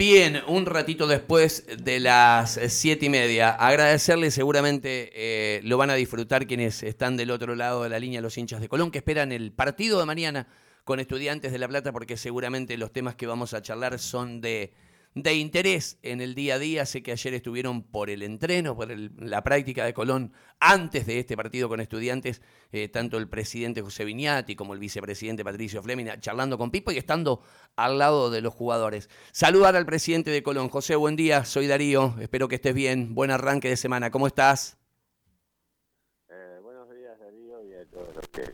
Bien, un ratito después de las siete y media. Agradecerle, seguramente eh, lo van a disfrutar quienes están del otro lado de la línea, los hinchas de Colón, que esperan el partido de mañana con estudiantes de La Plata, porque seguramente los temas que vamos a charlar son de de interés en el día a día. Sé que ayer estuvieron por el entreno, por la práctica de Colón antes de este partido con estudiantes, eh, tanto el presidente José Viñati como el vicepresidente Patricio Flemina, charlando con Pipo y estando al lado de los jugadores. Saludar al presidente de Colón. José, buen día, soy Darío, espero que estés bien. Buen arranque de semana, ¿cómo estás? Eh, buenos días, Darío, y a todos los que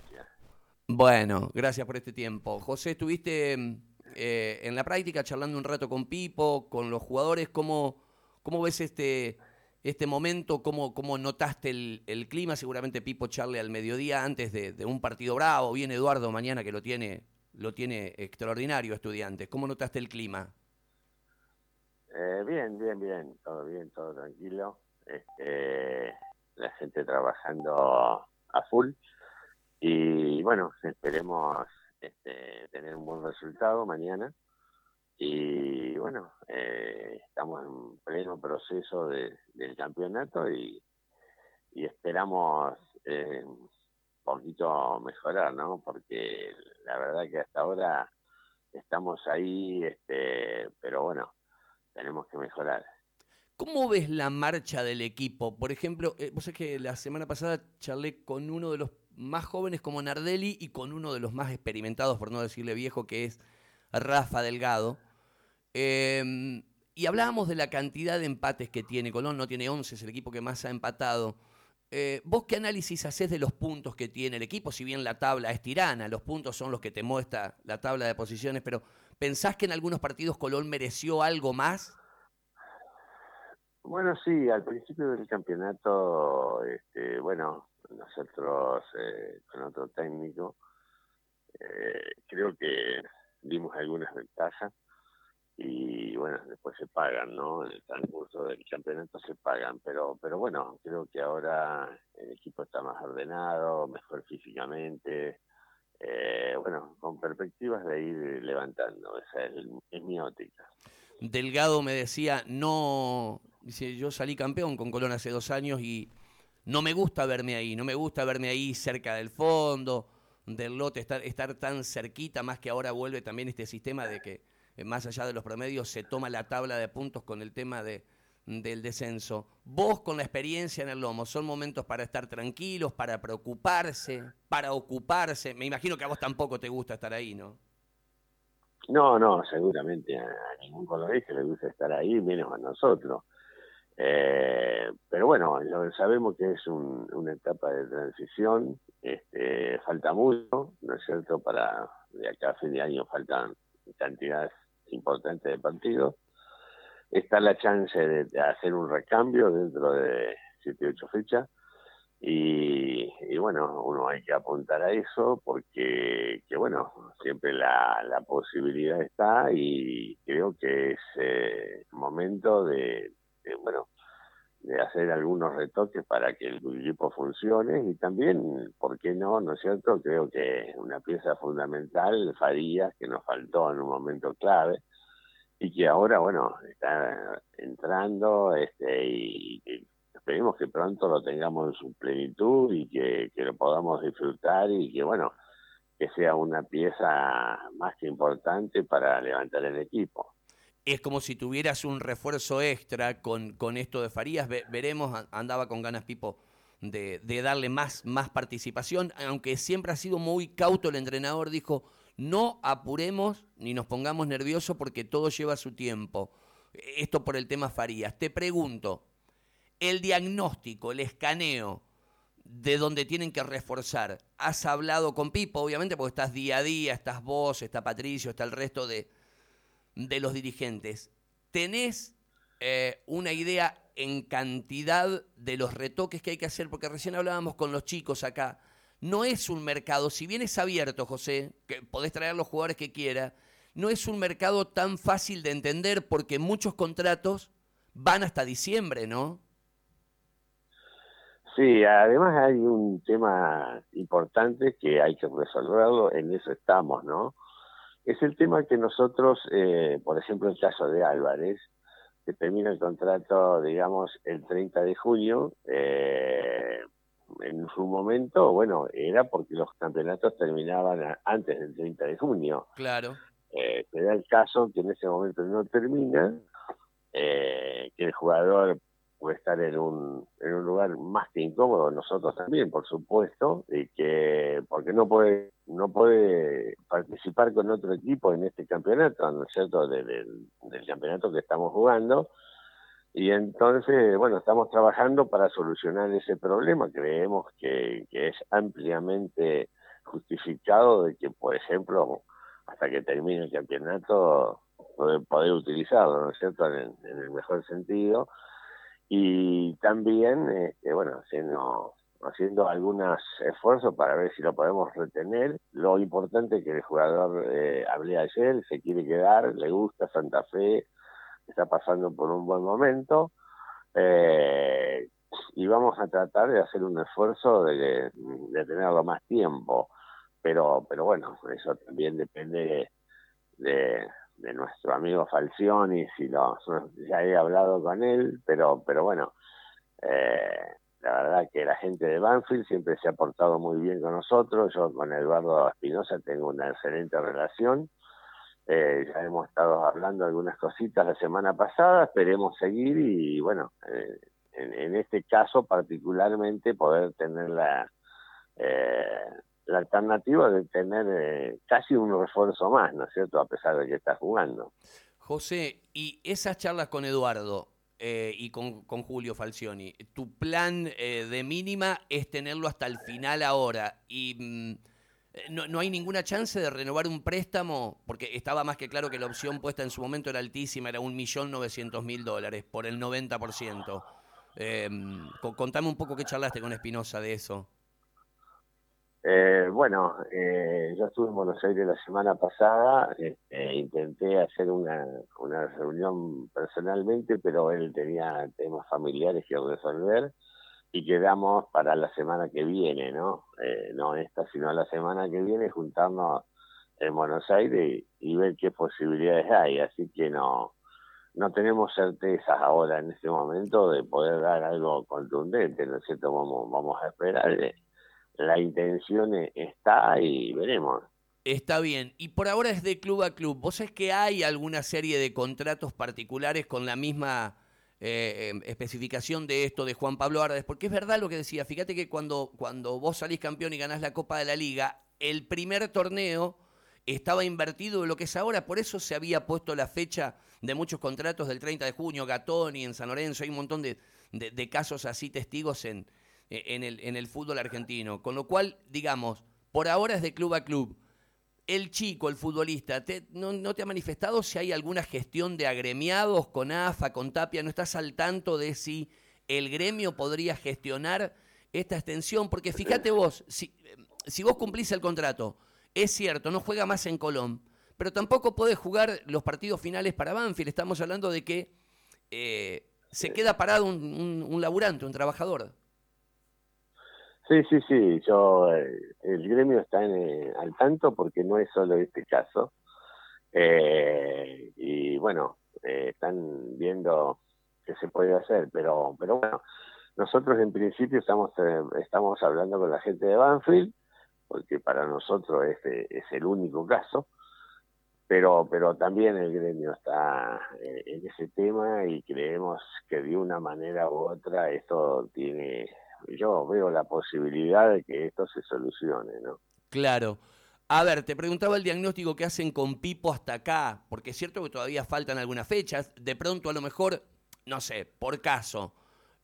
Bueno, gracias por este tiempo. José, estuviste eh, en la práctica, charlando un rato con Pipo, con los jugadores, ¿cómo, ves este, este momento? ¿Cómo, cómo notaste el, clima? Seguramente Pipo charle al mediodía antes de, un partido bravo. Viene Eduardo mañana que lo tiene, lo tiene extraordinario, estudiantes. ¿Cómo notaste el clima? Eh, bien, bien, bien. Todo bien, todo tranquilo. Este, la gente trabajando a full. Y bueno, esperemos este, tener un buen resultado mañana. Y bueno, eh, estamos en pleno proceso de, del campeonato y, esperamos eh, un poquito mejorar, ¿no? Porque la verdad que hasta ahora estamos ahí, este, pero bueno, tenemos que mejorar. ¿Cómo ves la marcha del equipo? Por ejemplo, eh, vos sabés que la semana pasada charlé con uno de los más jóvenes como Nardelli y con uno de los más experimentados, por no decirle viejo, que es Rafa Delgado. Em, y hablábamos de la cantidad de empates que tiene. Colón no tiene 11, es el equipo que más ha empatado. Eh, ¿Vos qué análisis haces de los puntos que tiene el equipo? Si bien la tabla es tirana, los puntos son los que te muestra la tabla de posiciones, pero ¿pensás que en algunos partidos Colón mereció algo más? Bueno, sí, al principio del campeonato, este, bueno, nosotros eh, con otro técnico, eh, creo que dimos algunas ventajas y bueno, después se pagan, ¿no? En el transcurso del campeonato se pagan, pero pero bueno, creo que ahora el equipo está más ordenado, mejor físicamente, eh, bueno, con perspectivas de ir levantando, esa es, es mi óptica. Delgado me decía, no, dice, yo salí campeón con Colón hace dos años y no me gusta verme ahí, no me gusta verme ahí cerca del fondo, del lote, estar, estar tan cerquita, más que ahora vuelve también este sistema de que eh, más allá de los promedios se toma la tabla de puntos con el tema de, del descenso. Vos con la experiencia en el lomo, ¿son momentos para estar tranquilos, para preocuparse, para ocuparse? Me imagino que a vos tampoco te gusta estar ahí, ¿no? No, no, seguramente a, ningún colorista le gusta estar ahí, menos a nosotros. Eh, pero bueno, sabemos que es una etapa de transición, este, falta mucho, ¿no es cierto? Para de acá a fin de año faltan cantidades importantes de partidos. Está la chance de, hacer un recambio dentro de 7, 8 fechas. Y, bueno, uno hay que apuntar a eso porque, que bueno, siempre la, la posibilidad está y creo que es eh, momento de, bueno, de hacer algunos retoques para que el equipo funcione y también, ¿por qué no? ¿No es cierto? Creo que una pieza fundamental, Farías, que nos faltó en un momento clave y que ahora, bueno, está entrando este y, esperemos que pronto lo tengamos en su plenitud y que, que lo podamos disfrutar y que, bueno, que sea una pieza más que importante para levantar el equipo es como si tuvieras un refuerzo extra con, con esto de Farías. veremos, andaba con ganas Pipo de, darle más, más participación, aunque siempre ha sido muy cauto el entrenador, dijo, no apuremos ni nos pongamos nerviosos porque todo lleva su tiempo. Esto por el tema Farías. Te pregunto, el diagnóstico, el escaneo de donde tienen que reforzar, ¿has hablado con Pipo? Obviamente porque estás día a día, estás vos, está Patricio, está el resto de de los dirigentes, ¿tenés eh, una idea en cantidad de los retoques que hay que hacer? Porque recién hablábamos con los chicos acá. No es un mercado, si bien es abierto, José, que podés traer los jugadores que quiera, no es un mercado tan fácil de entender porque muchos contratos van hasta diciembre, ¿no? Sí, además hay un tema importante que hay que resolverlo, en eso estamos, ¿no? Es el tema que nosotros, eh, por ejemplo, el caso de Álvarez, que termina el contrato, digamos, el 30 de junio, eh, en su momento, bueno, era porque los campeonatos terminaban antes del 30 de junio. Claro. Eh, se da el caso que en ese momento no termina, eh, que el jugador puede estar en un, en un lugar más que incómodo, nosotros también, por supuesto, y que porque no puede no puede participar con otro equipo en este campeonato, ¿no es cierto?, del, campeonato que estamos jugando. Y entonces, bueno, estamos trabajando para solucionar ese problema. Creemos que, es ampliamente justificado de que, por ejemplo, hasta que termine el campeonato, poder, utilizarlo, ¿no es cierto?, en, en el mejor sentido y también, este, bueno, haciendo, haciendo algunos esfuerzos para ver si lo podemos retener. Lo importante es que el jugador, eh, hablé ayer, se quiere quedar, le gusta Santa Fe, está pasando por un buen momento. Eh, y vamos a tratar de hacer un esfuerzo de, de tenerlo más tiempo. Pero, pero bueno, eso también depende de, de nuestro amigo Falcioni, si lo, ya he hablado con él, pero, pero bueno, eh, la verdad que la gente de Banfield siempre se ha portado muy bien con nosotros, yo con Eduardo Espinosa tengo una excelente relación, eh, ya hemos estado hablando algunas cositas la semana pasada, esperemos seguir y bueno, eh, en, este caso particularmente poder tener la... Eh, la alternativa de tener casi un refuerzo más, ¿no es cierto?, a pesar de que está jugando. José, y esas charlas con Eduardo eh, y con, con, Julio Falcioni, tu plan eh, de mínima es tenerlo hasta el final ahora y mm, no, no, hay ninguna chance de renovar un préstamo, porque estaba más que claro que la opción puesta en su momento era altísima, era un millón novecientos mil dólares por el 90%. Eh, contame un poco qué charlaste con Espinosa de eso. Eh, bueno, eh, yo estuve en Buenos Aires la semana pasada, eh, intenté hacer una, una reunión personalmente, pero él tenía temas familiares que resolver y quedamos para la semana que viene, ¿no? Eh, no esta, sino la semana que viene, juntarnos en Buenos Aires y, y, ver qué posibilidades hay. Así que no, no tenemos certezas ahora en este momento de poder dar algo contundente, ¿no es cierto? Vamos, vamos a esperar la intención e-, está y veremos. Está bien. Y por ahora es de club a club. ¿Vos sabés que hay alguna serie de contratos particulares con la misma eh, em, especificación de esto de Juan Pablo Ardes? Porque es verdad lo que decía. Fíjate que cuando, cuando vos salís campeón y ganás la Copa de la Liga, el primer torneo estaba invertido en lo que es ahora. Por eso se había puesto la fecha de muchos contratos del 30 de junio, Gatoni en San Lorenzo. Hay un montón de, de, casos así, testigos en, en el, en el fútbol argentino. Con lo cual, digamos, por ahora es de club a club. El chico, el futbolista, te, no, no, te ha manifestado si hay alguna gestión de agremiados con AFA, con Tapia? ¿No estás al tanto de si el gremio podría gestionar esta extensión? Porque fíjate vos, si, si vos cumplís el contrato, es cierto, no juega más en Colón, pero tampoco podés jugar los partidos finales para Banfield. Estamos hablando de que eh, se queda parado un, un laburante, un trabajador. Sí, sí, sí, yo, eh, el gremio está en, eh, al tanto porque no es solo este caso. Eh, y bueno, eh, están viendo qué se puede hacer, pero, pero bueno, nosotros en principio estamos, eh, estamos hablando con la gente de Banfield, porque para nosotros es, es el único caso, pero, pero también el gremio está en ese tema y creemos que de una manera u otra esto tiene yo veo la posibilidad de que esto se solucione, ¿no? Claro. A ver, te preguntaba el diagnóstico que hacen con Pipo hasta acá, porque es cierto que todavía faltan algunas fechas, de pronto a lo mejor, no sé, por caso,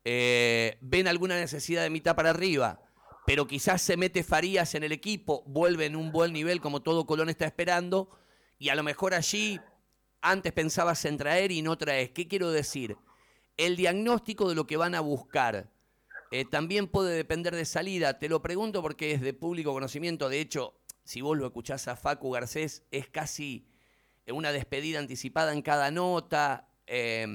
eh, ven alguna necesidad de mitad para arriba, pero quizás se mete Farías en el equipo, vuelve en un buen nivel como todo Colón está esperando, y a lo mejor allí antes pensabas en traer y no traes. ¿Qué quiero decir? El diagnóstico de lo que van a buscar eh, también puede depender de salida. Te lo pregunto porque es de público conocimiento. De hecho, si vos lo escuchás a Facu Garcés, es casi una despedida anticipada en cada nota. Eh,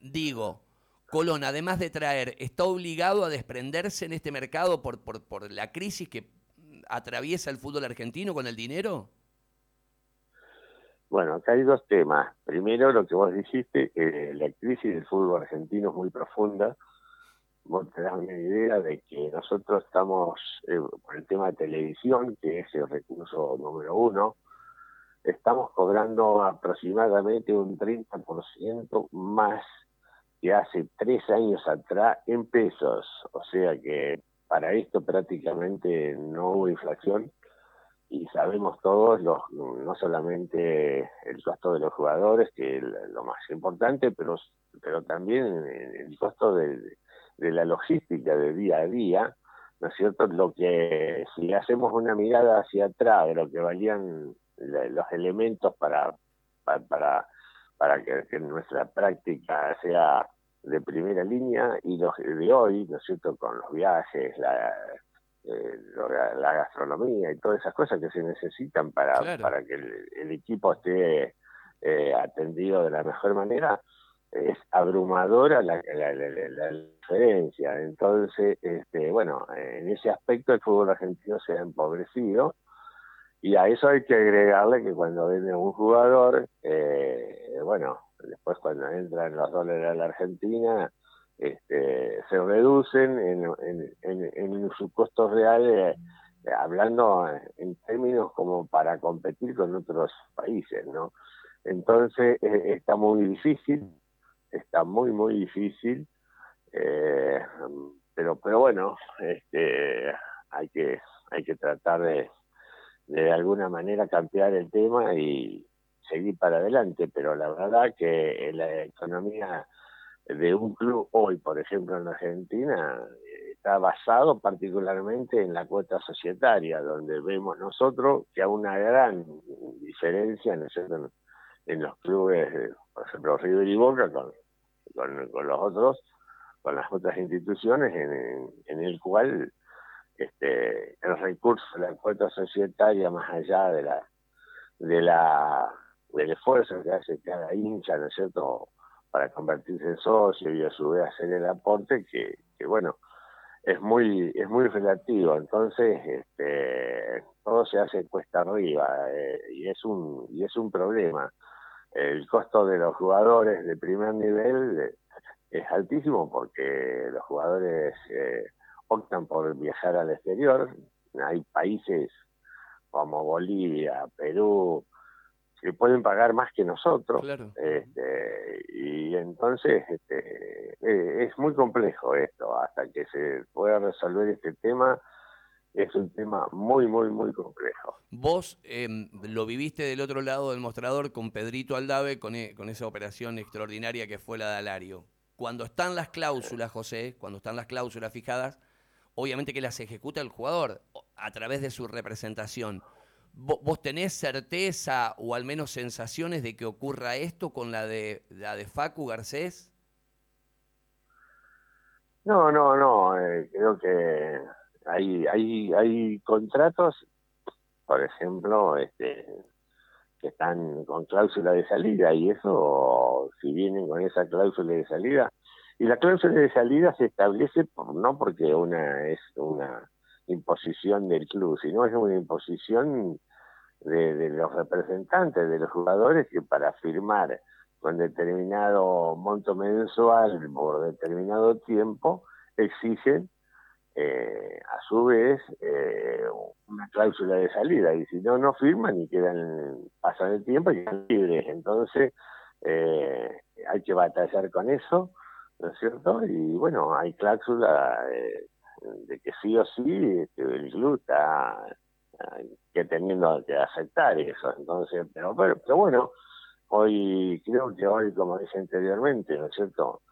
digo, Colón, además de traer, ¿está obligado a desprenderse en este mercado por, por, por la crisis que atraviesa el fútbol argentino con el dinero? Bueno, acá hay dos temas. Primero, lo que vos dijiste, eh, la crisis del fútbol argentino es muy profunda. Vos te das una idea de que nosotros estamos, eh, por el tema de televisión, que es el recurso número uno, estamos cobrando aproximadamente un 30% más que hace tres años atrás en pesos. O sea que para esto prácticamente no hubo inflación y sabemos todos, los, no solamente el costo de los jugadores, que es lo más importante, pero, pero también el costo de, de la logística de día a día, ¿no es cierto? Lo que, si hacemos una mirada hacia atrás de lo que valían los elementos para, para, para, que, nuestra práctica sea de primera línea y los de hoy, ¿no es cierto?, con los viajes, la, eh, la gastronomía y todas esas cosas que se necesitan para, para que el, equipo esté eh, atendido de la mejor manera, es abrumadora la, la, diferencia. Entonces, este, bueno, en ese aspecto el fútbol argentino se ha empobrecido y a eso hay que agregarle que cuando viene un jugador, eh, bueno, después cuando entran los dólares a la Argentina, este, se reducen en, en, en, sus costos reales, eh, hablando en términos como para competir con otros países, ¿no? Entonces eh, está muy difícil, está muy, muy difícil, eh, pero, pero bueno, este, hay que, hay que tratar de, de alguna manera cambiar el tema y seguir para adelante, pero la verdad que la economía de un club hoy, por ejemplo, en Argentina, está basado particularmente en la cuota societaria, donde vemos nosotros que hay una gran diferencia en, en los clubes, por ejemplo, River y Boca, con, con, los otros, con las otras instituciones, en, el cual este, el recurso la cuota societaria, más allá de la de la del esfuerzo que hace cada hincha, ¿no es cierto?, para convertirse en socio y a su vez hacer el aporte que, que bueno es muy es muy relativo entonces este todo se hace cuesta arriba eh, y es un y es un problema el costo de los jugadores de primer nivel eh, es altísimo porque los jugadores eh, optan por viajar al exterior hay países como Bolivia Perú que pueden pagar más que nosotros. Este, y entonces este, eh, es muy complejo esto, hasta que se pueda resolver este tema. Es un tema muy, muy, muy complejo. Vos em, lo viviste del otro lado del mostrador con Pedrito Aldave, con, e, con esa operación extraordinaria que fue la de Alario. Cuando están las cláusulas, José, cuando están las cláusulas fijadas, obviamente que las ejecuta el jugador a través de su representación. ¿Vos tenés certeza o al menos sensaciones de que ocurra esto con la de la de Facu Garcés? No, no, no. Eh, creo que hay, hay, hay contratos, por ejemplo, este, que están con cláusula de salida y eso, si vienen con esa cláusula de salida, y la cláusula de salida se establece por, no porque una es una imposición del club, sino es una imposición de, los representantes de los jugadores que para firmar con determinado monto mensual por determinado tiempo exigen eh, a su vez eh, una cláusula de salida y si no no firman y quedan pasan el tiempo y quedan libres entonces eh, hay que batallar con eso ¿no es cierto? y bueno hay cláusula de que sí o sí este, el club está que teniendo que aceptar eso. Entonces, pero, pero, bueno, hoy creo que hoy, como dije anteriormente, ¿no es cierto?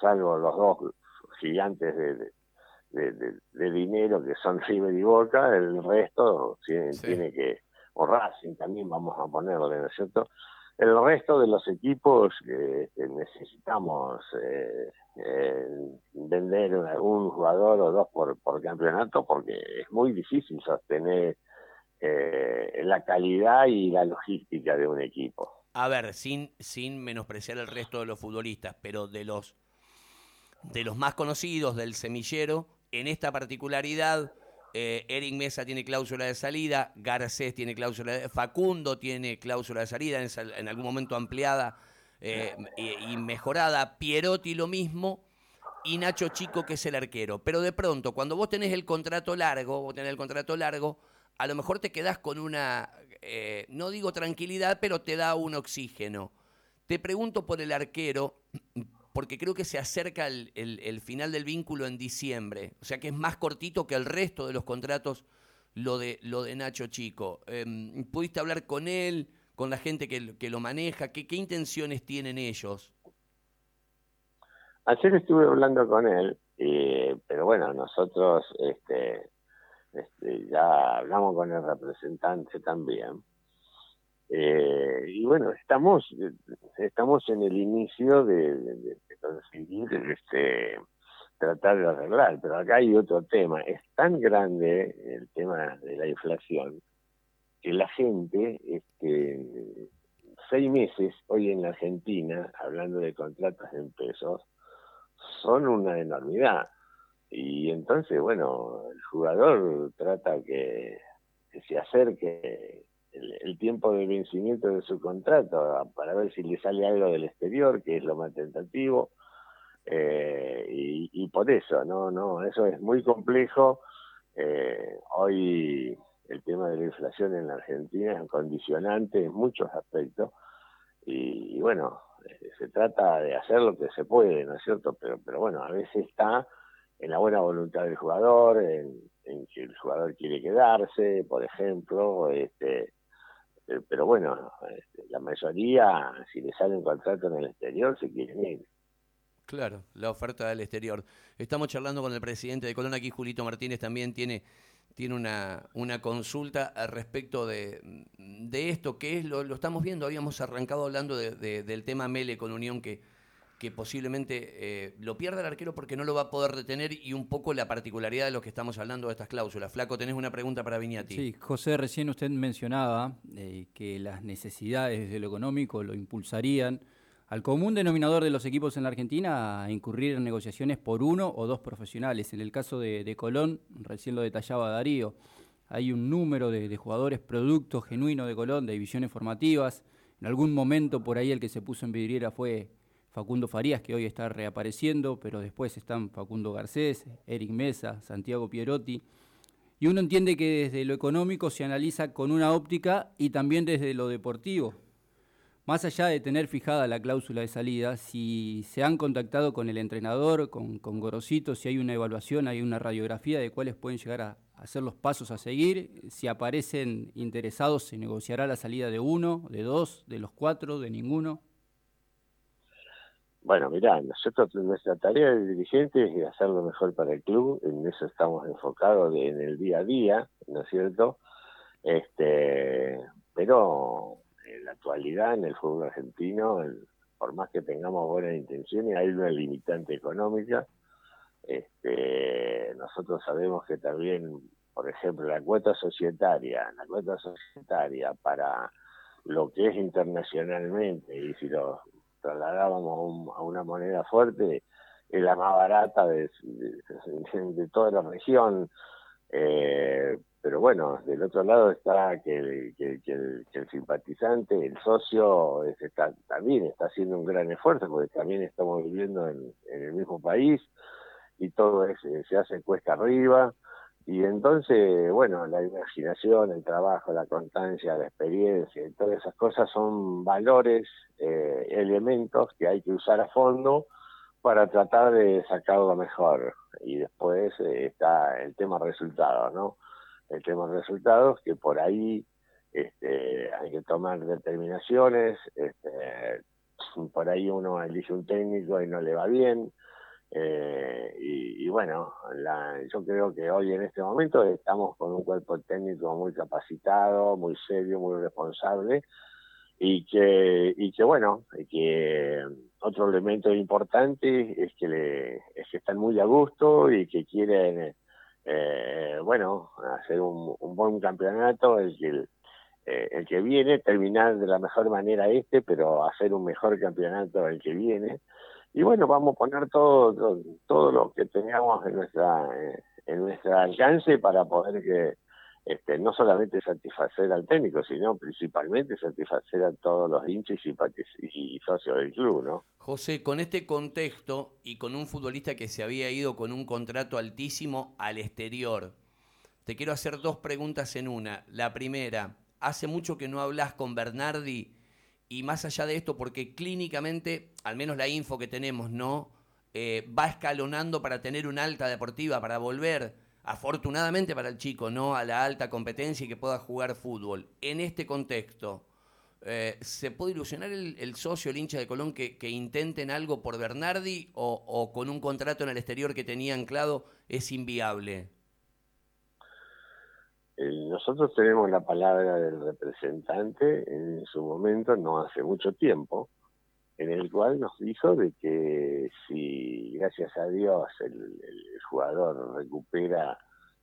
Salvo los dos gigantes de, dinero que son River y Boca, el resto tiene, tiene que, o Racing también vamos a ponerlo, ¿no es cierto? El resto de los equipos eh, necesitamos eh, eh, vender un jugador o dos por, por campeonato porque es muy difícil sostener eh, la calidad y la logística de un equipo. A ver, sin, sin menospreciar el resto de los futbolistas, pero de los, de los más conocidos del semillero, en esta particularidad, eh, Eric Mesa tiene cláusula de salida, Garcés tiene cláusula de Facundo tiene cláusula de salida, en, algún momento ampliada eh, y, mejorada, Pierotti lo mismo, y Nacho Chico, que es el arquero. Pero de pronto, cuando vos tenés el contrato largo, vos tenés el contrato largo, a lo mejor te quedás con una, eh, no digo tranquilidad, pero te da un oxígeno. Te pregunto por el arquero, porque creo que se acerca el, final del vínculo en diciembre, o sea que es más cortito que el resto de los contratos lo de, lo de Nacho Chico. Em, ¿Pudiste hablar con él, con la gente que, lo maneja? ¿Qué, ¿Qué intenciones tienen ellos? Ayer estuve hablando con él, pero bueno, nosotros este, este, ya hablamos con el representante también. Eh, y bueno, estamos estamos en el inicio de, conseguir este, tratar de arreglar, pero acá hay otro tema. Es tan grande el tema de la inflación que la gente, este, seis meses hoy en la Argentina, hablando de contratos en pesos, son una enormidad. Y entonces, bueno, el jugador trata que, se acerque el, tiempo de vencimiento de su contrato para ver si le sale algo del exterior, que es lo más tentativo. Eh, y, por eso, no, no, eso es muy complejo. Eh, hoy el tema de la inflación en la Argentina es condicionante en muchos aspectos. y bueno, eh, se trata de hacer lo que se puede, ¿no es cierto? Pero, pero bueno, a veces está en la buena voluntad del jugador, en, que el jugador quiere quedarse, por ejemplo, este, eh, pero bueno, este, la mayoría, si le sale un en el exterior, se quieren ir. Claro, la oferta del exterior. Estamos charlando con el presidente de Colón, aquí Julito Martínez también tiene tiene una, una consulta al respecto de, de esto, que es lo, lo, estamos viendo, habíamos arrancado hablando de, del tema Mele con Unión, que, que posiblemente eh, lo pierda el arquero porque no lo va a poder detener y un poco la particularidad de lo que estamos hablando de estas cláusulas. Flaco, tenés una pregunta para Viñati. Sí, José, recién usted mencionaba eh, que las necesidades de lo económico lo impulsarían al común denominador de los equipos en la Argentina a incurrir en negociaciones por uno o dos profesionales. En el caso de, Colón, recién lo detallaba Darío, hay un número de, jugadores producto genuino de Colón, de divisiones formativas. En algún momento por ahí el que se puso en vidriera fue Facundo Farías, que hoy está reapareciendo, pero después están Facundo Garcés, Eric Mesa, Santiago Pierotti. Y uno entiende que desde lo económico se analiza con una óptica y también desde lo deportivo más allá de tener fijada la cláusula de salida, si se han contactado con el entrenador, con, con Gorosito, si hay una evaluación, hay una radiografía de cuáles pueden llegar a, hacer los pasos a seguir, si aparecen interesados, se negociará la salida de uno, de dos, de los cuatro, de ninguno. Bueno, mirá, nosotros nuestra tarea de dirigente es hacer lo mejor para el club, en eso estamos enfocados en el día a día, ¿no es cierto? Este, pero en la actualidad en el fútbol argentino, por más que tengamos buenas intenciones, hay una limitante económica. Este, nosotros sabemos que también, por ejemplo, la cuota societaria, la cuota societaria para lo que es internacionalmente, y si lo trasladábamos a, una moneda fuerte, es la más barata de, toda la región. Eh, pero bueno, del otro lado está que, el, simpatizante, el socio, también está haciendo un gran esfuerzo, porque también estamos viviendo en, el mismo país y todo es, se hace cuesta arriba. Y entonces, bueno, la imaginación, el trabajo, la constancia, la experiencia, todas esas cosas son valores, eh, elementos que hay que usar a fondo para tratar de sacar lo mejor. Y después eh, está el tema resultado, ¿no? el tema resultados, que por ahí este, hay que tomar determinaciones, este, por ahí uno elige un técnico y no le va bien, eh, y, bueno, la, yo creo que hoy en este momento estamos con un cuerpo técnico muy capacitado, muy serio, muy responsable, y que, y que bueno, que otro elemento importante es que, le, es que están muy a gusto y que quieren eh, bueno, hacer un, buen campeonato, el que, eh, el que viene, terminar de la mejor manera este, pero hacer un mejor campeonato el que viene. Y bueno, vamos a poner todo, todo, lo que tengamos en nuestra, en nuestro alcance para poder que este, no solamente satisfacer al técnico, sino principalmente satisfacer a todos los hinchas y, y, socios del club, ¿no? José, con este contexto y con un futbolista que se había ido con un contrato altísimo al exterior, te quiero hacer dos preguntas en una. La primera, hace mucho que no hablas con Bernardi y más allá de esto, porque clínicamente, al menos la info que tenemos, ¿no? Eh, va escalonando para tener una alta deportiva, para volver afortunadamente para el chico, no a la alta competencia y que pueda jugar fútbol. En este contexto, eh, ¿se puede ilusionar el, socio, el hincha de Colón, que, intenten algo por Bernardi o, con un contrato en el exterior que tenía anclado es inviable? Nosotros tenemos la palabra del representante en su momento, no hace mucho tiempo, en el cual nos dijo de que si gracias a Dios el, jugador recupera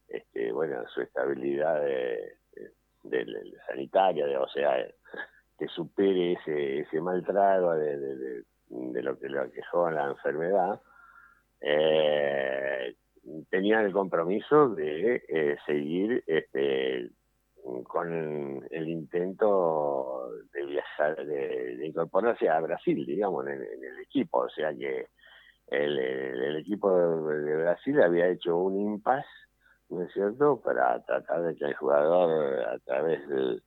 este, bueno su estabilidad de, sanitaria, de, o sea, que supere ese, ese mal trago de, lo que lo aquejó la enfermedad, eh, tenía el compromiso de eh, seguir este, con el intento de viajar, de, incorporarse a Brasil, digamos, en, el equipo. O sea que el, equipo de, Brasil había hecho un impasse, ¿no es cierto?, para tratar de que el jugador, a través de,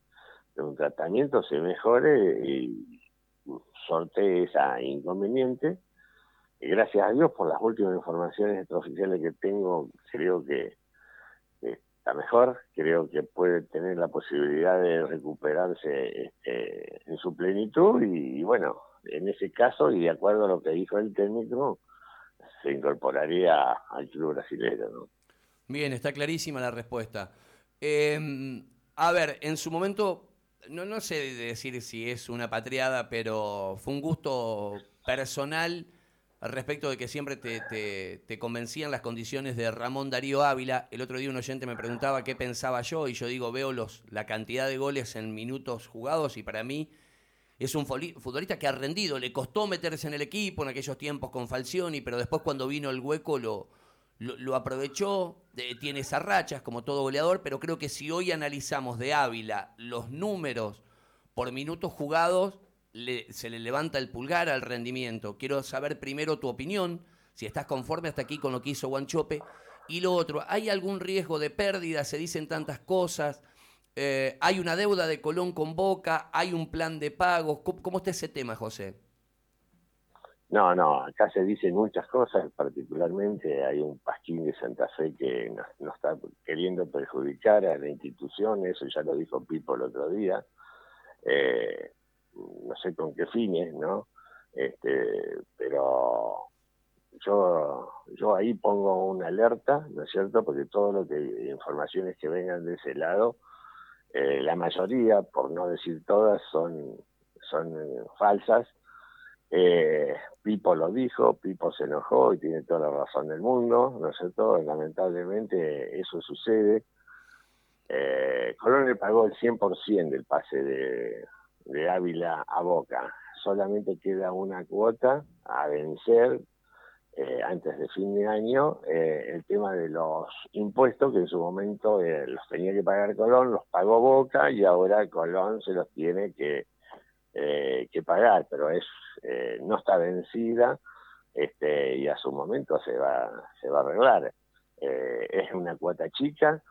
un tratamiento, se mejore y sortee esa inconveniente. Gracias a Dios, por las últimas informaciones extraoficiales que tengo, creo que mejor, creo que puede tener la posibilidad de recuperarse este, en su plenitud y, bueno, en ese caso y de acuerdo a lo que dijo el técnico, se incorporaría al club brasileño. ¿no? Bien, está clarísima la respuesta. Em, a ver, en su momento, no, no sé decir si es una patriada, pero fue un gusto personal al respecto de que siempre te, convencían las condiciones de Ramón Darío Ávila. El otro día un oyente me preguntaba qué pensaba yo y yo digo, veo los, la cantidad de goles en minutos jugados y para mí es un futbolista que ha rendido. Le costó meterse en el equipo en aquellos tiempos con Falcioni, pero después cuando vino el hueco lo, lo, aprovechó. tiene esas rachas como todo goleador, pero creo que si hoy analizamos de Ávila los números por minutos jugados se le levanta el pulgar al rendimiento. Quiero saber primero tu opinión, si estás conforme hasta aquí con lo que hizo Guanchope. Y lo otro, ¿hay algún riesgo de pérdida? Se dicen tantas cosas. Eh, ¿Hay una deuda de Colón con Boca? ¿Hay un plan de pagos? ¿Cómo, está ese tema, José? No, no, acá se dicen muchas cosas, particularmente hay un pasquín de Santa Fe que nos, está queriendo perjudicar a la institución, eso ya lo dijo Pipo el otro día. Eh, no sé con qué fines, ¿no? Este, pero yo, yo ahí pongo una alerta, ¿no es cierto? Porque todo lo que informaciones que vengan de ese lado, eh, la mayoría, por no decir todas, son, son eh, falsas. Eh, Pipo lo dijo, Pipo se enojó y tiene toda la razón del mundo, ¿no es cierto? Lamentablemente eso sucede. Colón le pagó el 100% del pase de, de Ávila a Boca. Solamente queda una cuota a vencer eh, antes de fin de año. Eh, el tema de los impuestos, que en su momento eh, los tenía que pagar Colón, los pagó Boca y ahora Colón se los tiene que, que pagar, pero es no está vencida este, y a su momento se va, se va a arreglar. es una cuota chica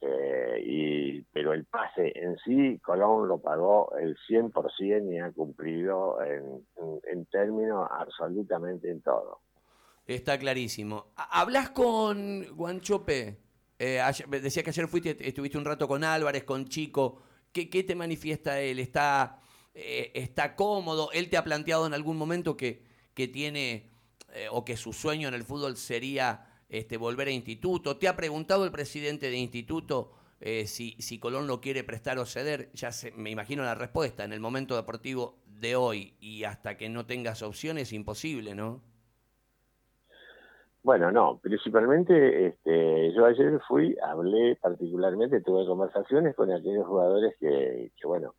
eh, y, pero el pase en sí, Colón lo pagó el 100% y ha cumplido en, términos absolutamente en todo. Está clarísimo. ¿Hablas con Guanchope? Eh, decía que ayer fuiste, estuviste un rato con Álvarez, con Chico. ¿Qué, te manifiesta él? ¿Está, eh, ¿Está cómodo? ¿Él te ha planteado en algún momento que, que tiene o que su sueño en el fútbol sería este, volver a instituto. ¿Te ha preguntado el presidente de instituto eh, si, si Colón lo quiere prestar o ceder? Ya me imagino la respuesta. En el momento deportivo de hoy y hasta que no tengas opciones, imposible, ¿no? Bueno, no, principalmente este, yo ayer fui, hablé particularmente, tuve conversaciones con aquellos jugadores que, que bueno,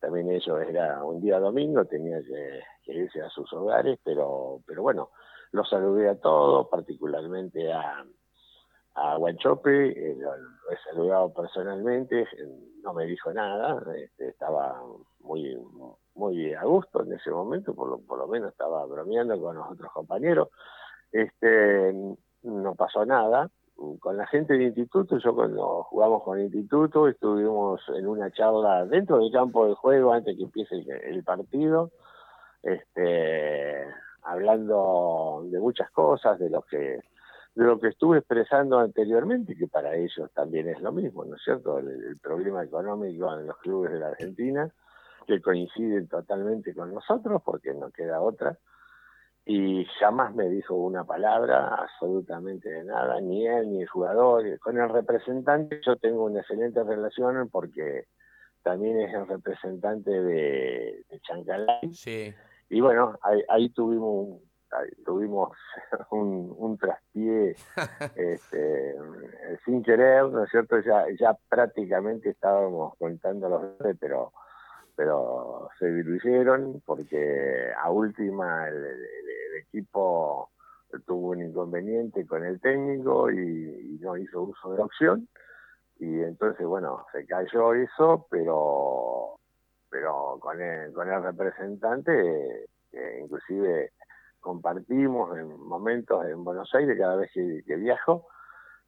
también ellos era un día domingo, tenía que, que, irse a sus hogares, pero, pero bueno, los saludé a todos, particularmente a, a Guanchope, eh, lo, he saludado personalmente, no me dijo nada, este, estaba muy muy a gusto en ese momento, por lo, por lo menos estaba bromeando con los otros compañeros. Este, no pasó nada. Con la gente del instituto, yo cuando jugamos con el instituto, estuvimos en una charla dentro del campo de juego antes que empiece el, partido, este, hablando de muchas cosas, de lo que de lo que estuve expresando anteriormente, que para ellos también es lo mismo, ¿no es cierto? El, problema económico en los clubes de la Argentina, que coinciden totalmente con nosotros, porque no queda otra, y jamás me dijo una palabra, absolutamente de nada, ni él ni el jugador. Con el representante yo tengo una excelente relación porque también es el representante de, de Chancalay. Sí. Y bueno, ahí, tuvimos un, tuvimos un, un traspié este, sin querer, ¿no es cierto? Ya, ya prácticamente estábamos contando los pero pero se diluyeron porque a última el, equipo tuvo un inconveniente con el técnico y, no hizo uso de la opción y entonces bueno se cayó eso pero pero con el, con el representante inclusive compartimos en momentos en Buenos Aires cada vez que, viajo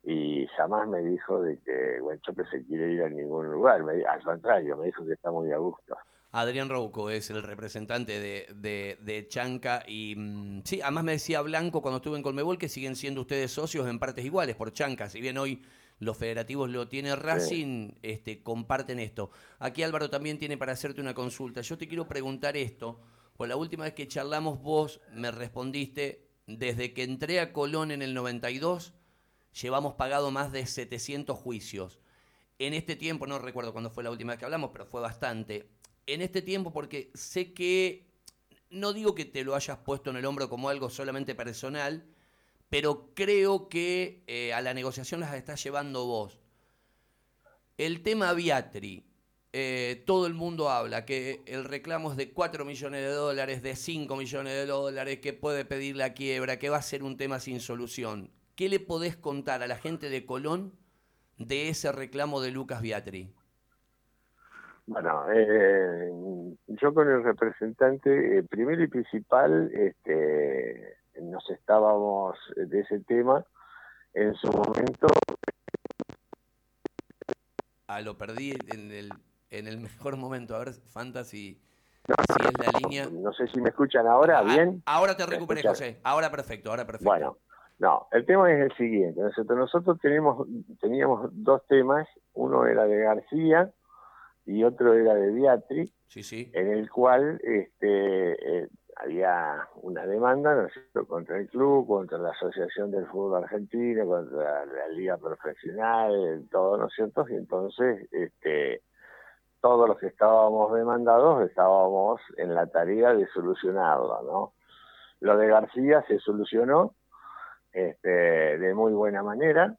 y jamás me dijo de que Chope se quiere ir a ningún lugar, al contrario, me dijo que está muy a gusto. Adrián Rouco es el representante de, de, Chanca y mm, sí, además me decía Blanco cuando estuve en Colmebol que siguen siendo ustedes socios en partes iguales por Chanca, si bien hoy los federativos lo tiene Racing, este, comparten esto. Aquí Álvaro también tiene para hacerte una consulta. Yo te quiero preguntar esto, pues la última vez que charlamos vos me respondiste, desde que entré a Colón en el 92, llevamos pagado más de 700 juicios. En este tiempo, no recuerdo cuándo fue la última vez que hablamos, pero fue bastante en este tiempo, porque sé que, no digo que te lo hayas puesto en el hombro como algo solamente personal, pero creo que eh, a la negociación las estás llevando vos. El tema Viatri, eh, todo el mundo habla que el reclamo es de 4 millones de dólares, de 5 millones de dólares, que puede pedir la quiebra, que va a ser un tema sin solución. ¿Qué le podés contar a la gente de Colón de ese reclamo de Lucas Viatri? Bueno, eh, yo con el representante, eh, primero y principal, este, nos estábamos de ese tema en su momento. Ah, lo perdí en el, en el mejor momento. A ver, Fantasy, si es la línea. No sé si me escuchan ahora, ah, ¿bien? Ahora te recuperé, José. Ahora perfecto, ahora perfecto. Bueno, no, el tema es el siguiente. Nosotros, nosotros tenemos, teníamos dos temas. Uno era de García y otro era de Beatriz, en el cual este, eh, había una demanda contra el club, contra la Asociación del Fútbol Argentino, contra la, Liga Profesional, todo, ¿no es cierto? Y entonces, este, todos los que estábamos demandados estábamos en la tarea de solucionarlo, ¿no? Lo de García se solucionó este, de muy buena manera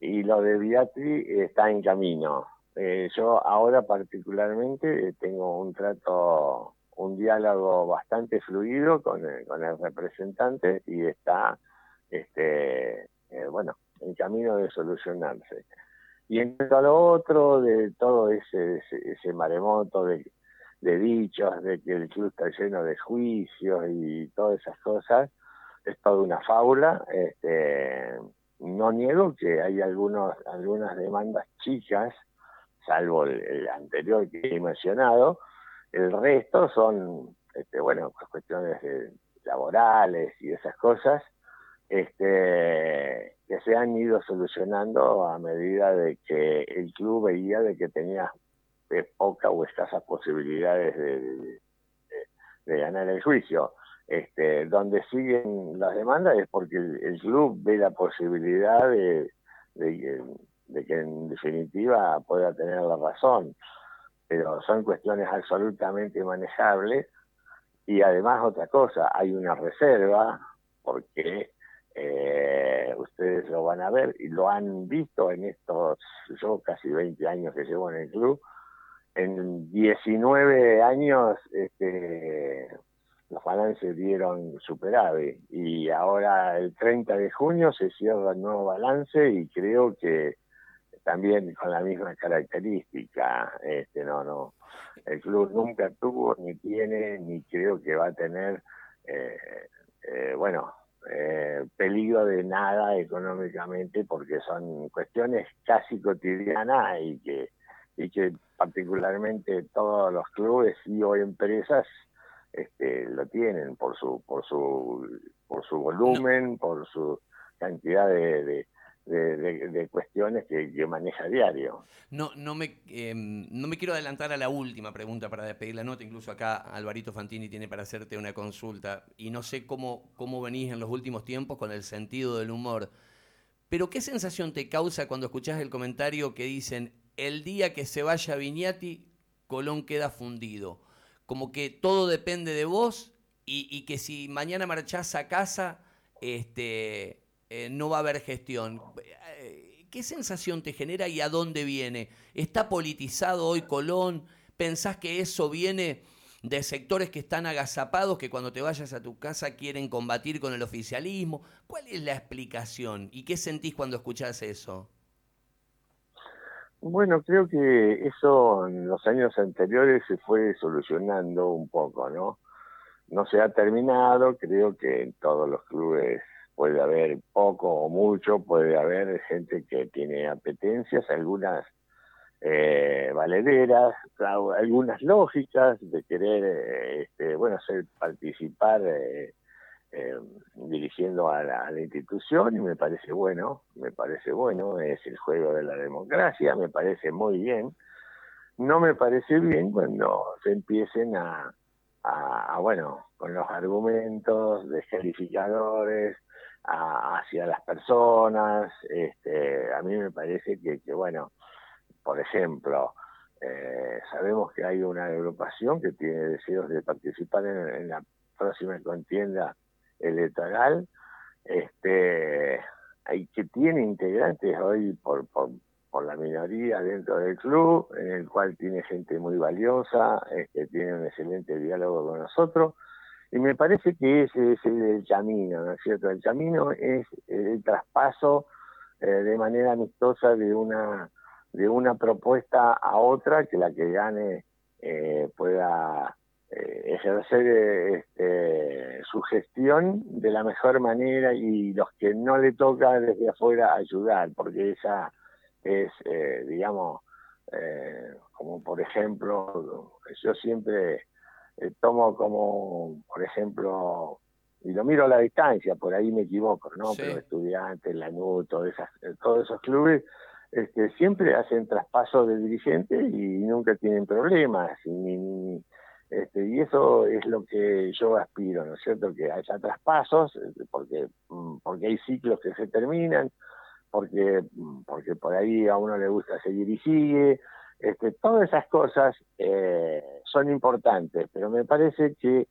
y lo de Beatriz está en camino. Eh, yo ahora particularmente eh, tengo un trato, un diálogo bastante fluido con el, con el representante y está, este, eh, bueno, en camino de solucionarse. Y en cuanto a lo otro, de todo ese, ese, maremoto de, de dichos, de que el club está lleno de juicios y todas esas cosas, es toda una fábula. Este, no niego que hay algunos, algunas demandas chicas salvo el, anterior que he mencionado, el resto son, este, bueno, cuestiones laborales y esas cosas, este, que se han ido solucionando a medida de que el club veía de que tenía eh, poca o escasas posibilidades de, ganar el juicio. Este, donde siguen las demandas es porque el, club ve la posibilidad de, de que en definitiva pueda tener la razón, pero son cuestiones absolutamente manejables. Y además otra cosa, hay una reserva porque eh, ustedes lo van a ver y lo han visto en estos, yo casi 20 años que llevo en el club, en 19 años este, los balances dieron superávit y ahora el 30 de junio se cierra el nuevo balance y creo que también con la misma característica, este no no el club nunca tuvo ni tiene ni creo que va a tener eh, eh, bueno eh, peligro de nada económicamente porque son cuestiones casi cotidianas y que y que particularmente todos los clubes y o empresas este, lo tienen por su por su por su volumen, por su cantidad de, de, cuestiones que, maneja a diario. No, no, me, em, no me quiero adelantar a la última pregunta para despedir la nota. Incluso acá Alvarito Fantini tiene para hacerte una consulta. Y no sé cómo, cómo venís en los últimos tiempos con el sentido del humor. Pero ¿qué sensación te causa cuando escuchás el comentario que dicen el día que se vaya Viñati, Colón queda fundido? Como que todo depende de vos y, y que si mañana marchás a casa, este, eh, no va a haber gestión. Eh, ¿Qué sensación te genera y a dónde viene? ¿Está politizado hoy Colón? ¿Pensás que eso viene de sectores que están agazapados, que cuando te vayas a tu casa quieren combatir con el oficialismo? ¿Cuál es la explicación y qué sentís cuando escuchás eso? Bueno, creo que eso en los años anteriores se fue solucionando un poco, ¿no? No se ha terminado, creo que en todos los clubes puede haber poco o mucho, puede haber gente que tiene apetencias, algunas eh, valederas, algunas lógicas de querer, eh, este, bueno, hacer participar eh, eh, dirigiendo a la, a institución y me parece bueno, me parece bueno, es el juego de la democracia, me parece muy bien. No me parece bien cuando se empiecen a, a, bueno, con los argumentos descalificadores hacia las personas. Este, a mí me parece que, que bueno, por ejemplo, eh, sabemos que hay una agrupación que tiene deseos de participar en, la próxima contienda electoral, este, hay que tiene integrantes hoy por, por, por la minoría dentro del club, en el cual tiene gente muy valiosa, este, tiene un excelente diálogo con nosotros, y me parece que ese es el, camino, ¿no es cierto? El camino es el traspaso eh, de manera amistosa de una de una propuesta a otra que la que gane eh, pueda eh, ejercer este, su gestión de la mejor manera y los que no le toca desde afuera ayudar, porque esa es, digamos, como por ejemplo, yo siempre eh, tomo como, por ejemplo, y lo miro a la distancia, por ahí me equivoco, ¿no? Pero estudiantes, la todos, esas, eh, todos esos clubes, este, siempre hacen traspasos de dirigentes y nunca tienen problemas. Y, este, y eso es lo que yo aspiro, ¿no es cierto? Que haya traspasos, este, porque, mm, porque hay ciclos que se terminan, porque, mm, porque por ahí a uno le gusta seguir y sigue, este, todas esas cosas eh, son importantes, pero me parece que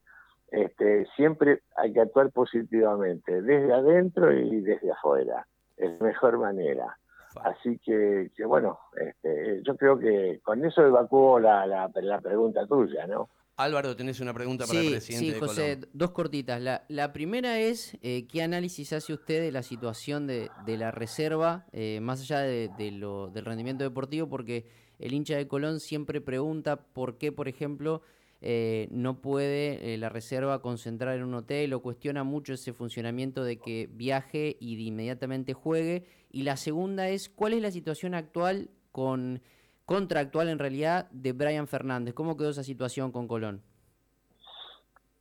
este, siempre hay que actuar positivamente, desde adentro y desde afuera, es la mejor manera. Así que, que bueno, este, yo creo que con eso evacuó la, la, pregunta tuya, ¿no? Álvaro, tenés una pregunta para el presidente. Sí, José, dos cortitas. La, la primera es, eh, ¿qué análisis hace usted de la situación de, de la reserva, eh, más allá de, de lo, del rendimiento deportivo? Porque el hincha de Colón siempre pregunta por qué, por ejemplo, eh, no puede eh, la reserva concentrar en un hotel o cuestiona mucho ese funcionamiento de que viaje y de inmediatamente juegue. Y la segunda es, ¿cuál es la situación actual con contractual en realidad de Brian Fernández? ¿Cómo quedó esa situación con Colón?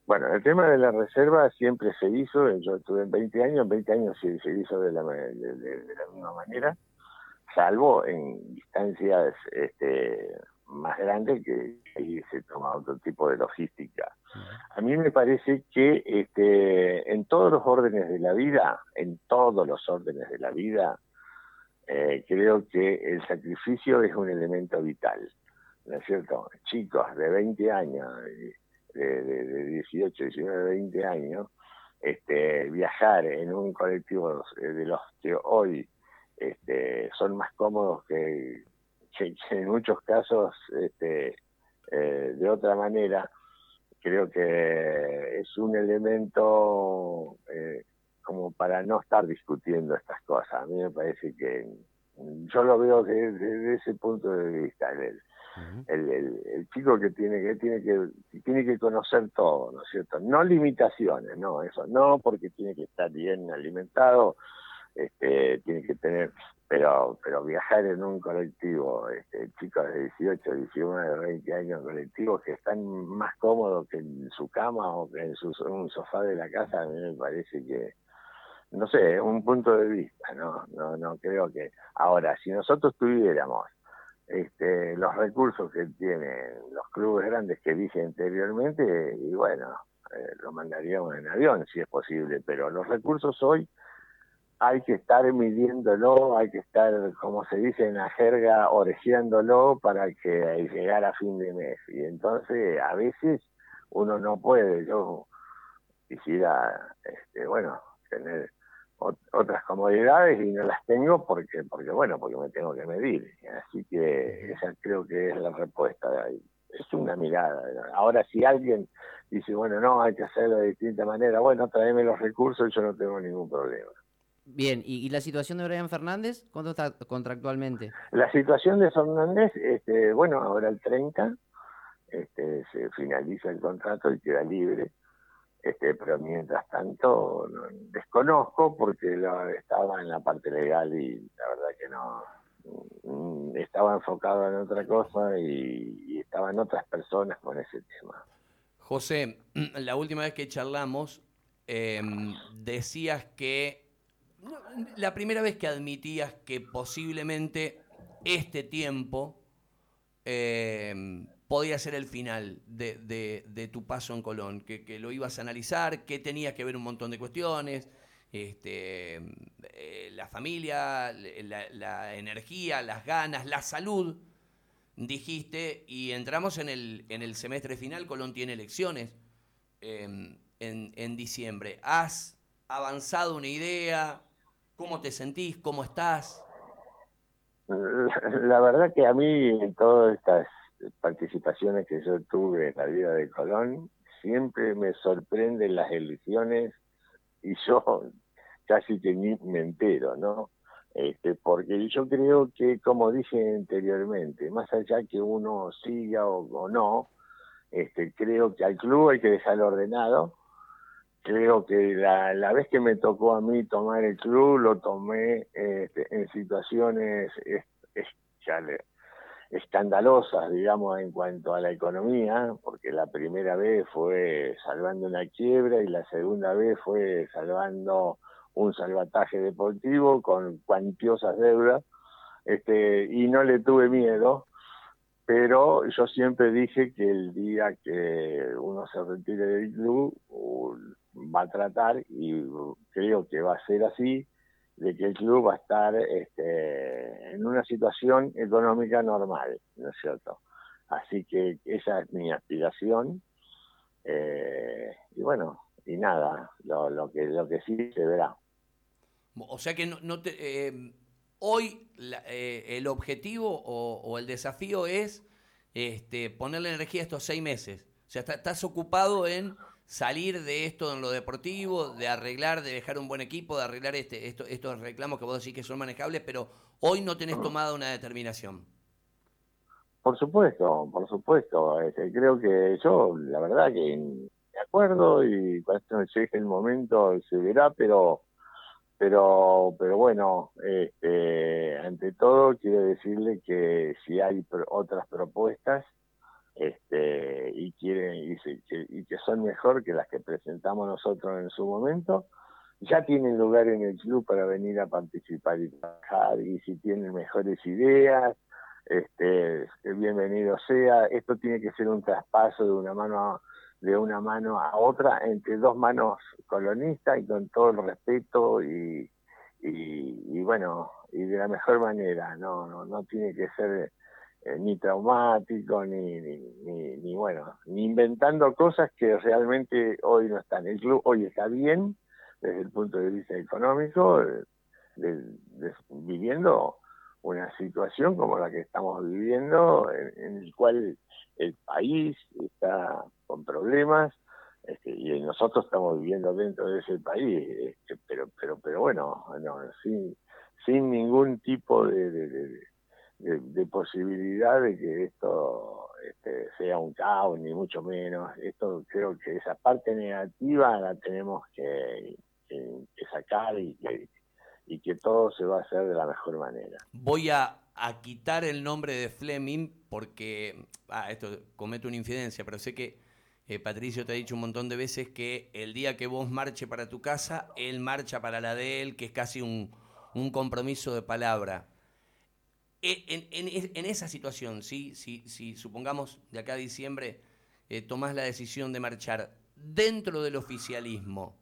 Bueno, el tema de la reserva siempre se hizo, yo estuve en 20 años, en 20 años se, hizo de la, de la misma manera salvo en distancias este, más grandes que ahí se toma otro tipo de logística. A mí me parece que este, en todos los órdenes de la vida, en todos los órdenes de la vida, eh, creo que el sacrificio es un elemento vital, ¿no es cierto? Chicos de 20 años, de, de, 18, 19, 20 años, este, viajar en un colectivo de los que hoy este, son más cómodos que, en muchos casos este, eh, de otra manera, creo que es un elemento eh, como para no estar discutiendo estas cosas. A mí me parece que yo lo veo desde, ese punto de vista. El, el, el, chico que tiene que tiene que tiene que conocer todo, ¿no es cierto? No limitaciones, no eso, no porque tiene que estar bien alimentado, este, tiene que tener, pero pero viajar en un colectivo, este, chicos de 18, 19, 20 años en colectivos que están más cómodos que en su cama o que en su, un sofá de la casa, a mí me parece que no sé, un punto de vista, no, no, no creo que. Ahora, si nosotros tuviéramos este, los recursos que tienen los clubes grandes que dije anteriormente, y bueno, eh, lo mandaríamos en avión si es posible, pero los recursos hoy hay que estar midiéndolo, hay que estar, como se dice en la jerga, orejeándolo para que llegar a fin de mes. Y entonces a veces uno no puede, yo quisiera, este, bueno, tener otras comodidades y no las tengo porque, porque bueno, porque me tengo que medir. Así que esa creo que es la respuesta. Es una mirada. Ahora, si alguien dice, bueno, no, hay que hacerlo de distinta manera, bueno, tráeme los recursos, yo no tengo ningún problema. Bien, ¿y, la situación de Brian Fernández? ¿Cuánto está contractualmente? La situación de Fernández, este, bueno, ahora el 30 este, se finaliza el contrato y queda libre este, pero mientras tanto desconozco porque lo, estaba en la parte legal y la verdad que no mm, estaba enfocado en otra cosa y, estaban otras personas con ese tema. José, la última vez que charlamos em, decías que la primera vez que admitías que posiblemente este tiempo eh, podía ser el final de, tu paso en Colón, que, lo ibas a analizar, que tenía que ver un montón de cuestiones, este, eh, la familia, la, energía, las ganas, la salud, dijiste, y entramos en el, semestre final, Colón tiene elecciones en, en diciembre. ¿Has avanzado una idea? ¿Cómo te sentís? ¿Cómo estás? La verdad que a mí en todas estas participaciones que yo tuve en la vida de Colón, siempre me sorprenden las elecciones y yo casi que ni me entero, ¿no? Este, porque yo creo que, como dije anteriormente, más allá que uno siga o, no, este, creo que al club hay que dejarlo ordenado. Creo que la, la vez que me tocó a mí tomar el club, lo tomé este, en situaciones es, escandalosas, digamos, en cuanto a la economía, porque la primera vez fue salvando una quiebra y la segunda vez fue salvando un salvataje deportivo con cuantiosas deudas, este, y no le tuve miedo, pero yo siempre dije que el día que uno se retire del club va a tratar, y creo que va a ser así, de que el club va a estar este, en una situación económica normal, ¿no es cierto? Así que esa es mi aspiración. Eh, y bueno, y nada, lo, que lo que sí se verá. O sea que no, te, eh, hoy eh, el objetivo o, el desafío es este, ponerle energía estos seis meses. O sea, estás ocupado en salir de esto en lo deportivo, de arreglar, de dejar un buen equipo, de arreglar este, esto, estos reclamos que vos decís que son manejables, pero hoy no tenés tomada una determinación. Por supuesto, por supuesto. Este, creo que yo, la verdad que me acuerdo y cuando llegue el momento se verá, pero pero pero bueno, este, ante todo quiero decirle que si hay otras propuestas, este, y quieren y, y, que son mejor que las que presentamos nosotros en su momento, ya tienen lugar en el club para venir a participar y trabajar y si tienen mejores ideas, este, bienvenido sea. Esto tiene que ser un traspaso de una mano a, de una mano a otra entre dos manos colonistas y con todo el respeto y, y, y bueno y de la mejor manera. No no no tiene que ser eh, ni traumático, ni, ni, ni, bueno, ni inventando cosas que realmente hoy no están. El club hoy está bien desde el punto de vista económico, viviendo una situación como la que estamos viviendo, en, el cual el país está con problemas este, y nosotros estamos viviendo dentro de ese país, este, pero, pero, pero bueno, no, sin, sin ningún tipo de, de, posibilidad de que esto este, sea un caos, ni mucho menos. Esto creo que esa parte negativa la tenemos que, sacar y que, y que todo se va a hacer de la mejor manera. Voy a, quitar el nombre de Fleming porque, ah, esto comete una infidencia, pero sé que eh, Patricio te ha dicho un montón de veces que el día que vos marche para tu casa, él marcha para la de él, que es casi un, un compromiso de palabra. E, en, esa situación, ¿sí? si, si supongamos de acá a diciembre eh, tomás la decisión de marchar dentro del oficialismo,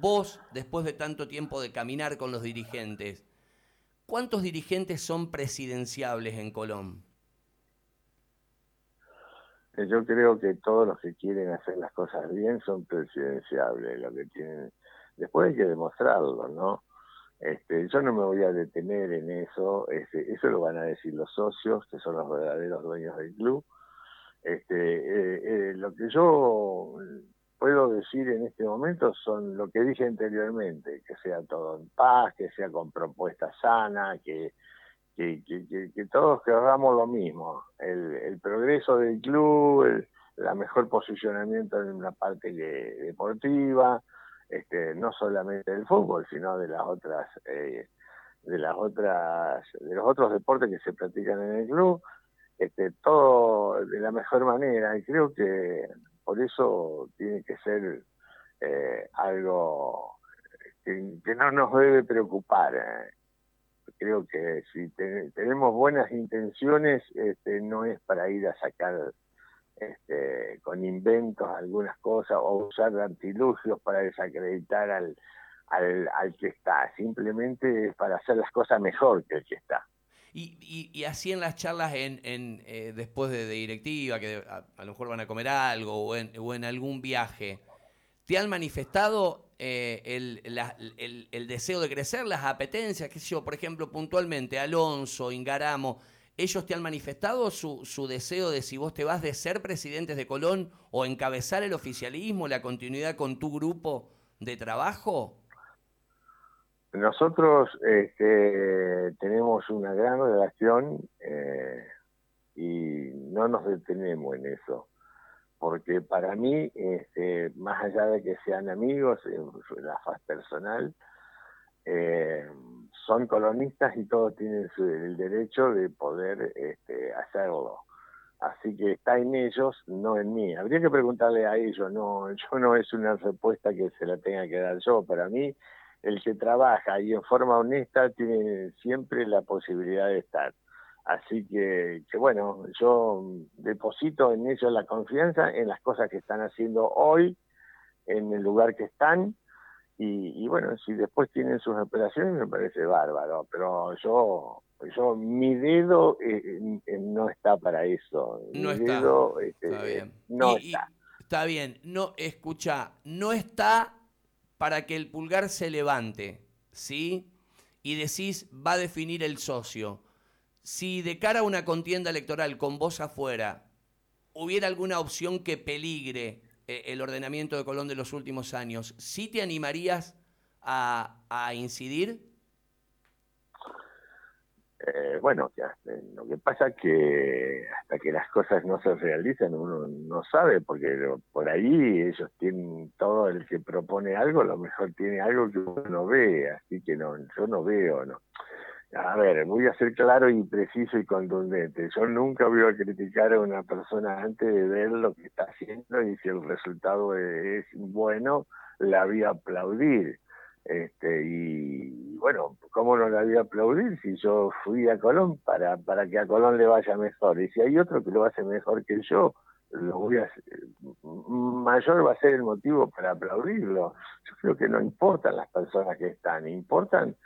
vos, después de tanto tiempo de caminar con los dirigentes, ¿cuántos dirigentes son presidenciables en Colón? Eh, yo creo que todos los que quieren hacer las cosas bien son presidenciables, lo que tienen, después hay que demostrarlo, ¿no? Este, yo no me voy a detener en eso, este, eso lo van a decir los socios, que son los verdaderos dueños del club. Este, eh, eh, lo que yo puedo decir en este momento son lo que dije anteriormente, que sea todo en paz, que sea con propuestas sanas, que, que, que, todos queramos lo mismo, el, progreso del club, el la mejor posicionamiento en la parte deportiva, este, no solamente del fútbol, sino de las otras, eh, de las otras, de los otros deportes que se practican en el club, este, todo de la mejor manera. Y creo que por eso tiene que ser eh, algo que, no nos debe preocupar. Eh. Creo que si tenemos buenas intenciones, este, no es para ir a sacar este, con inventos algunas cosas o usar artilugios para desacreditar al, al, que está. Simplemente para hacer las cosas mejor que el que está. Y, y, así en las charlas en, en eh, después de, directiva, que a, lo mejor van a comer algo o en, o en algún viaje, ¿te han manifestado eh, el, el, el, deseo de crecer, las apetencias? ¿Qué sé yo? Por ejemplo, puntualmente, Alonso, Ingaramo, ¿ellos te han manifestado su, deseo de si vos te vas de ser presidentes de Colón o encabezar el oficialismo, la continuidad con tu grupo de trabajo? Nosotros este, tenemos una gran relación eh, y no nos detenemos en eso, porque para mí, este, más allá de que sean amigos, en la faz personal, eh, son colonistas y todos tienen el derecho de poder este, hacerlo. Así que está en ellos, no en mí. Habría que preguntarle a ellos, no, yo no es una respuesta que se la tenga que dar yo. Para mí, el que trabaja y en forma honesta tiene siempre la posibilidad de estar. Así que bueno, yo deposito en ellos la confianza en las cosas que están haciendo hoy, en el lugar que están, y, bueno, si después tienen sus operaciones me parece bárbaro, pero yo yo mi dedo eh, no está para eso. No está. Este, está bien. No está. está bien. No, escucha, no está para que el pulgar se levante, ¿sí? Y decís, va a definir el socio. Si de cara a una contienda electoral con vos afuera hubiera alguna opción que peligre eh, el ordenamiento de Colón de los últimos años, ¿sí te animarías a, incidir? Eh, bueno, eh, lo que pasa que hasta que las cosas no se realizan uno no sabe, porque por ahí ellos tienen todo el que propone algo, a lo mejor tiene algo que uno no ve, así que no, yo no veo, no. A ver, voy a ser claro y preciso y contundente. Yo nunca voy a criticar a una persona antes de ver lo que está haciendo y si el resultado es bueno, la voy a aplaudir. Este, y bueno, ¿cómo no la voy a aplaudir si yo fui a Colón para, para que a Colón le vaya mejor? Y si hay otro que lo hace mejor que yo, lo voy a, mayor va a ser el motivo para aplaudirlo. Yo creo que no importan las personas que están, importan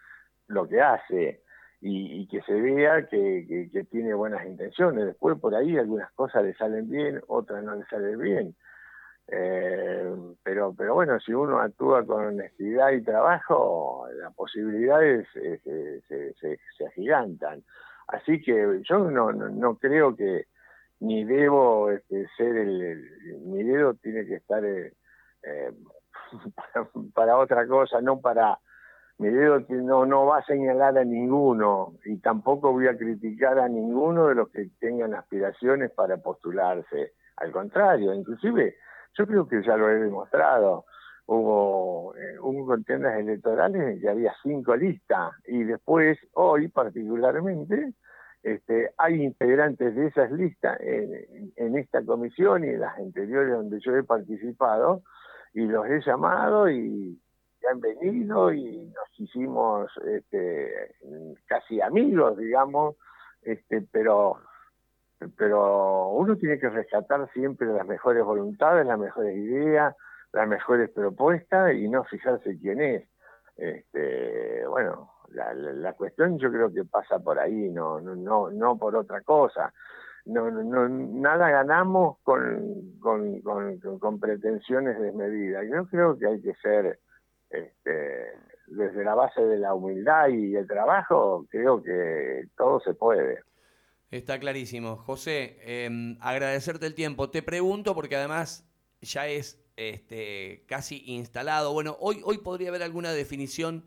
lo que hace y, que se vea que, tiene buenas intenciones. Después por ahí algunas cosas le salen bien, otras no le salen bien. Eh, pero, pero bueno, si uno actúa con honestidad y trabajo, las posibilidades eh, se, se, se, agigantan. Así que yo no, no, creo que ni debo este, ser el, mi dedo tiene que estar eh, eh para, otra cosa, no para mi dedo no, no va a señalar a ninguno y tampoco voy a criticar a ninguno de los que tengan aspiraciones para postularse. Al contrario, inclusive yo creo que ya lo he demostrado. Hubo, eh, hubo contiendas electorales en que había cinco listas y después, hoy particularmente, este, hay integrantes de esas listas en, en, esta comisión y en las anteriores donde yo he participado y los he llamado y, han venido y nos hicimos este, casi amigos, digamos, este, pero pero uno tiene que rescatar siempre las mejores voluntades, las mejores ideas, las mejores propuestas y no fijarse quién es. Este, bueno, la, la, cuestión yo creo que pasa por ahí, no, no, no, por otra cosa. No, no, nada ganamos con, con, con pretensiones desmedidas. Yo creo que hay que ser, este, desde la base de la humildad y el trabajo, creo que todo se puede. Está clarísimo. José, em, agradecerte el tiempo. Te pregunto porque además ya es este, casi instalado. Bueno, hoy, hoy podría haber alguna definición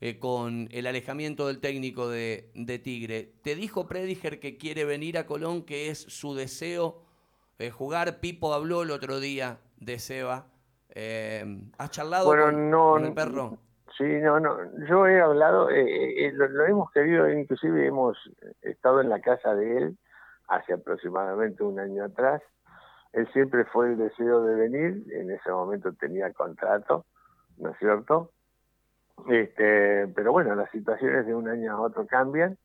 eh, con el alejamiento del técnico de, Tigre. ¿Te dijo Prediger que quiere venir a Colón, que es su deseo eh, jugar? Pipo habló el otro día de Seba. Em, ¿Has charlado con, el perro? Sí, no, no. Yo he hablado, eh, lo, hemos querido, inclusive hemos estado en la casa de él hace aproximadamente un año atrás. Él siempre fue el deseo de venir, en ese momento tenía contrato, ¿no es cierto? Este, pero bueno, las situaciones de un año a otro cambian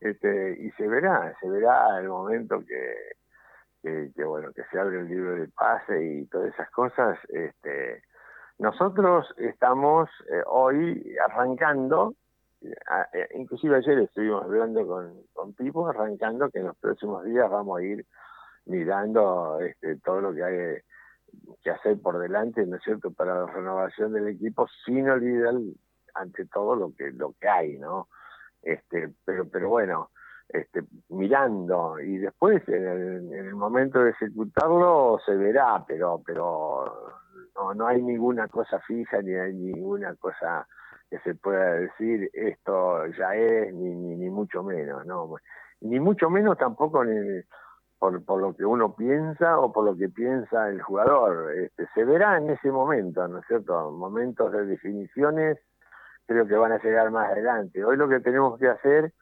este, y se verá, se verá el momento que, que, bueno, que se abre el libro de pase y todas esas cosas. Este, nosotros estamos eh, hoy arrancando, eh, inclusive ayer estuvimos hablando con, con Pipo, arrancando que en los próximos días vamos a ir mirando este, todo lo que hay que hacer por delante, ¿no es cierto?, para la renovación del equipo, sin olvidar ante todo lo que lo que hay, ¿no? Este, pero pero bueno, este, mirando y después en el, momento de ejecutarlo se verá, pero pero no no hay ninguna cosa fija ni hay ninguna cosa que se pueda decir esto ya es ni ni, mucho menos, no, ni mucho menos tampoco ni por, lo que uno piensa o por lo que piensa el jugador. Este, se verá en ese momento, ¿no es cierto? Momentos de definiciones creo que van a llegar más adelante. Hoy lo que tenemos que hacer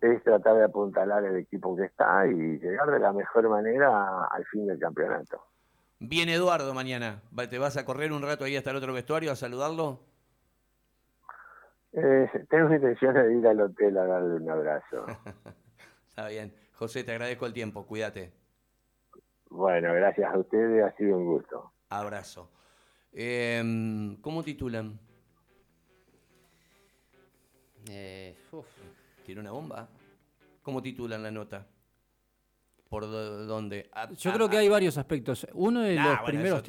es tratar de apuntalar el equipo que está y llegar de la mejor manera al fin del campeonato. Viene Eduardo mañana. ¿Te vas a correr un rato ahí hasta el otro vestuario a saludarlo? Eh, tengo intención de ir al hotel a darle un abrazo. está bien. José, te agradezco el tiempo, cuídate. Bueno, gracias a ustedes, ha sido un gusto. Abrazo. Em, ¿Cómo titulan? Eh, ¿Tiene una bomba? ¿Cómo titulan la nota? ¿Por dónde? Yo creo que hay varios aspectos. Uno de los primeros